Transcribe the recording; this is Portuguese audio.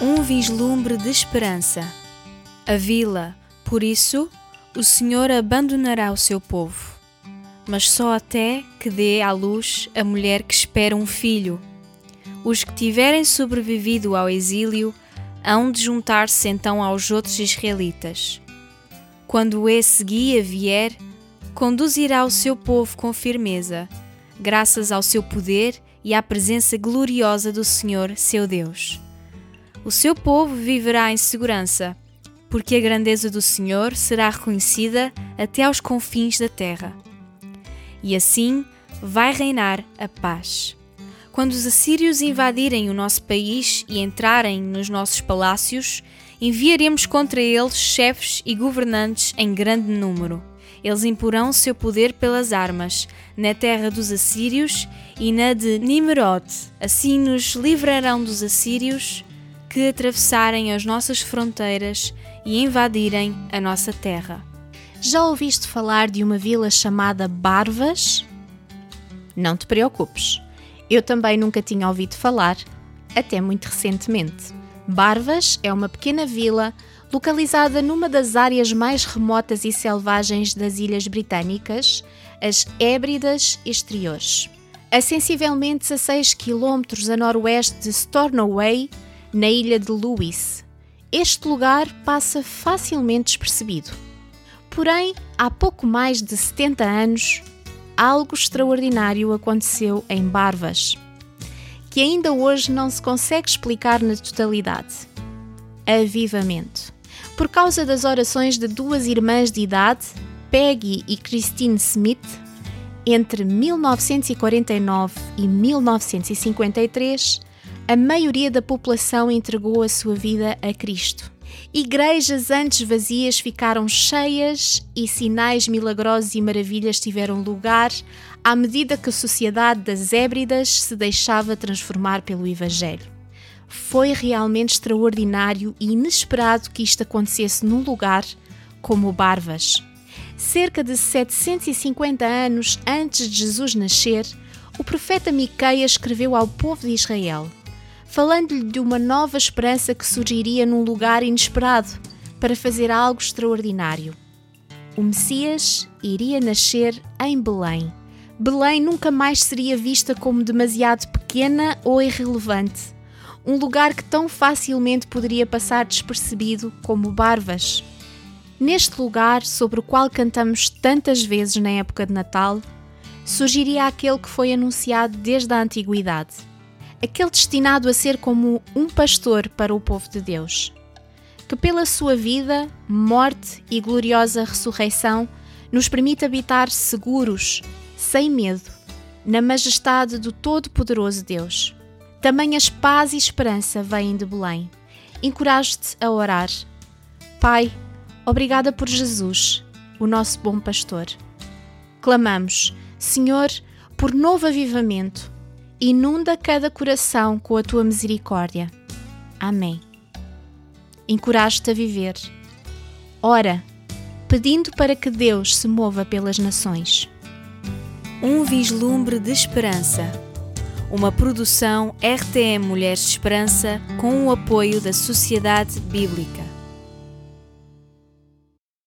um vislumbre de esperança. A vila, por isso, o Senhor abandonará o seu povo, mas só até que dê à luz a mulher que espera um filho. Os que tiverem sobrevivido ao exílio hão de juntar-se então aos outros israelitas. Quando esse guia vier, conduzirá o seu povo com firmeza, graças ao seu poder e à presença gloriosa do Senhor, seu Deus. O seu povo viverá em segurança, porque a grandeza do Senhor será reconhecida até aos confins da terra. E assim vai reinar a paz. Quando os assírios invadirem o nosso país e entrarem nos nossos palácios, enviaremos contra eles chefes e governantes em grande número. Eles imporão seu poder pelas armas, na terra dos assírios e na de Nimrod. Assim nos livrarão dos assírios que atravessarem as nossas fronteiras e invadirem a nossa terra. Já ouviste falar de uma vila chamada Barvas? Não te preocupes, eu também nunca tinha ouvido falar, até muito recentemente. Barvas é uma pequena vila localizada numa das áreas mais remotas e selvagens das Ilhas Britânicas, as Hébridas Exteriores. A sensivelmente 16 km a noroeste de Stornoway, na ilha de Lewis. Este lugar passa facilmente despercebido. Porém, há pouco mais de 70 anos, algo extraordinário aconteceu em Barvas, que ainda hoje não se consegue explicar na totalidade. Avivamento. Por causa das orações de duas irmãs de idade, Peggy e Christine Smith, entre 1949 e 1953, a maioria da população entregou a sua vida a Cristo. Igrejas antes vazias ficaram cheias e sinais milagrosos e maravilhas tiveram lugar à medida que a sociedade das Hébridas se deixava transformar pelo Evangelho. Foi realmente extraordinário e inesperado que isto acontecesse num lugar como Barvas. Cerca de 750 anos antes de Jesus nascer, o profeta Miqueias escreveu ao povo de Israel: falando-lhe de uma nova esperança que surgiria num lugar inesperado para fazer algo extraordinário. O Messias iria nascer em Belém. Belém nunca mais seria vista como demasiado pequena ou irrelevante, um lugar que tão facilmente poderia passar despercebido como Barvas. Neste lugar, sobre o qual cantamos tantas vezes na época de Natal, surgiria aquele que foi anunciado desde a antiguidade aquele destinado a ser como um pastor para o povo de Deus, que pela sua vida, morte e gloriosa ressurreição nos permite habitar seguros, sem medo, na majestade do Todo-Poderoso Deus. Também as paz e esperança vêm de Belém. Encorajo-te a orar. Pai, obrigada por Jesus, o nosso bom pastor. Clamamos, Senhor, por novo avivamento inunda cada coração com a tua misericórdia. Amém. Encorajo-te a viver. Ora, pedindo para que Deus se mova pelas nações. Um vislumbre de esperança. Uma produção RTM Mulheres de Esperança com o apoio da Sociedade Bíblica.